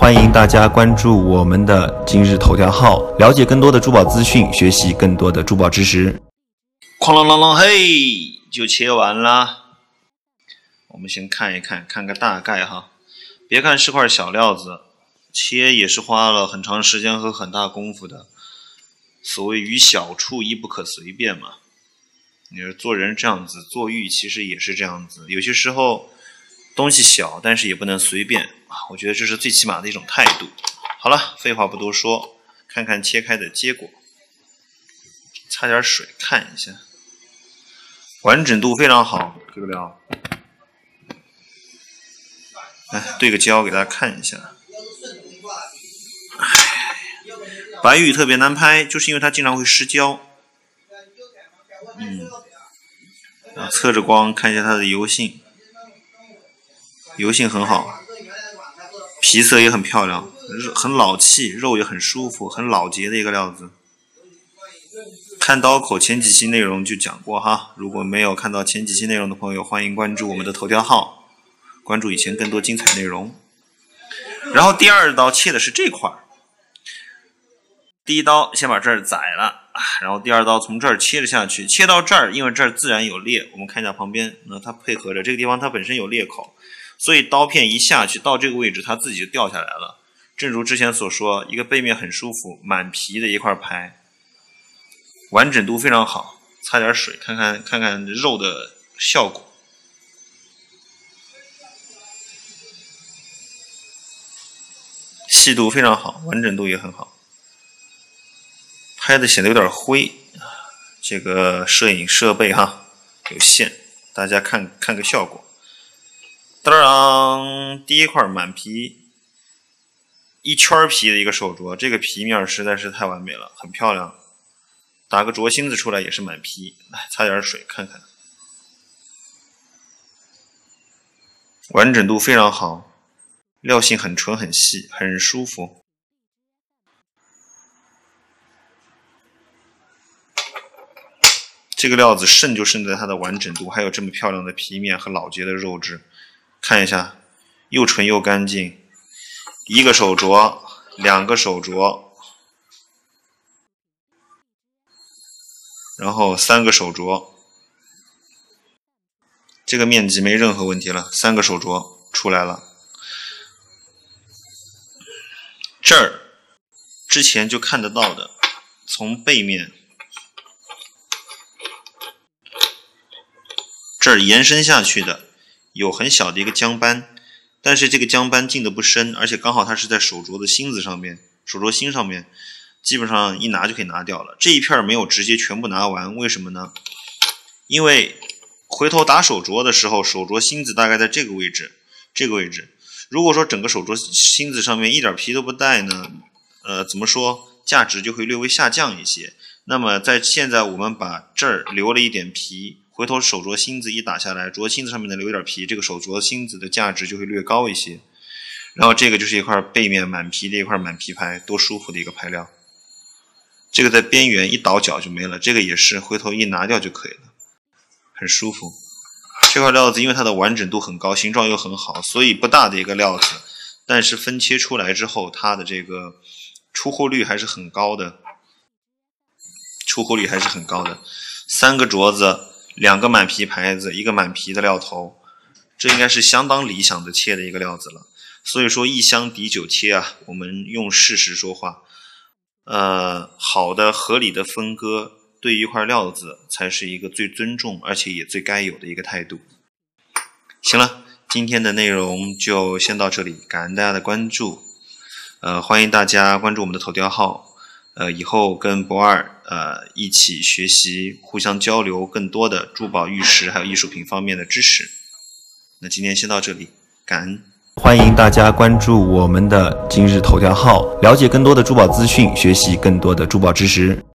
欢迎大家关注我们的今日头条号，了解更多的珠宝资讯，学习更多的珠宝知识。哐啷啷啷，嘿，就切完了。我们先看一看，看个大概哈。别看是块小料子，切也是花了很长时间和很大功夫的。所谓于小处亦不可随便嘛。你说做人这样子，做玉其实也是这样子。有些时候东西小，但是也不能随便啊。我觉得这是最起码的一种态度。好了，废话不多说，看看切开的结果。擦点水看一下，完整度非常好，这个料。来对个焦给大家看一下。白玉特别难拍，就是因为它经常会失焦。嗯，啊，侧着光看一下它的油性，油性很好，皮色也很漂亮，很老气，肉也很舒服，很老结的一个料子。看刀口前几期内容就讲过哈，如果没有看到前几期内容的朋友，欢迎关注我们的头条号，关注以前更多精彩内容。然后第二刀切的是这块儿。第一刀先把这儿宰了，然后第二刀从这儿切了下去，切到这儿，因为这儿自然有裂，我们看一下旁边，那它配合着这个地方，它本身有裂口，所以刀片一下去到这个位置，它自己就掉下来了。正如之前所说，一个背面很舒服、满皮的一块牌，完整度非常好。擦点水，看看看看肉的效果，细度非常好，完整度也很好。拍的显得有点灰，这个摄影设备哈有限，大家看看个效果。当第一块满皮，一圈皮的一个手镯，这个皮面实在是太完美了，很漂亮。打个镯芯子出来也是满皮，来擦点水看看，完整度非常好，料性很纯很细，很舒服。这个料子胜就胜在它的完整度，还有这么漂亮的皮面和老结的肉质。看一下，又纯又干净。一个手镯，两个手镯，然后三个手镯，这个面积没任何问题了。三个手镯出来了，这儿之前就看得到的，从背面。这儿延伸下去的有很小的一个浆斑，但是这个浆斑进的不深，而且刚好它是在手镯的芯子上面，手镯芯上面，基本上一拿就可以拿掉了。这一片没有直接全部拿完，为什么呢？因为回头打手镯的时候，手镯芯子大概在这个位置，这个位置。如果说整个手镯芯子上面一点皮都不带呢，呃，怎么说，价值就会略微下降一些。那么在现在我们把这儿留了一点皮。回头手镯芯子一打下来，镯芯子上面的留点皮，这个手镯芯子的价值就会略高一些。然后这个就是一块背面满皮的一块满皮牌，多舒服的一个牌料。这个在边缘一倒角就没了，这个也是回头一拿掉就可以了，很舒服。这块料子因为它的完整度很高，形状又很好，所以不大的一个料子，但是分切出来之后，它的这个出货率还是很高的，出货率还是很高的。三个镯子。两个满皮牌子，一个满皮的料头，这应该是相当理想的切的一个料子了。所以说一箱抵九切啊，我们用事实说话。呃，好的合理的分割，对一块料子才是一个最尊重而且也最该有的一个态度。行了，今天的内容就先到这里，感恩大家的关注。呃，欢迎大家关注我们的头条号。呃，以后跟博二呃一起学习，互相交流更多的珠宝、玉石还有艺术品方面的知识。那今天先到这里，感恩。欢迎大家关注我们的今日头条号，了解更多的珠宝资讯，学习更多的珠宝知识。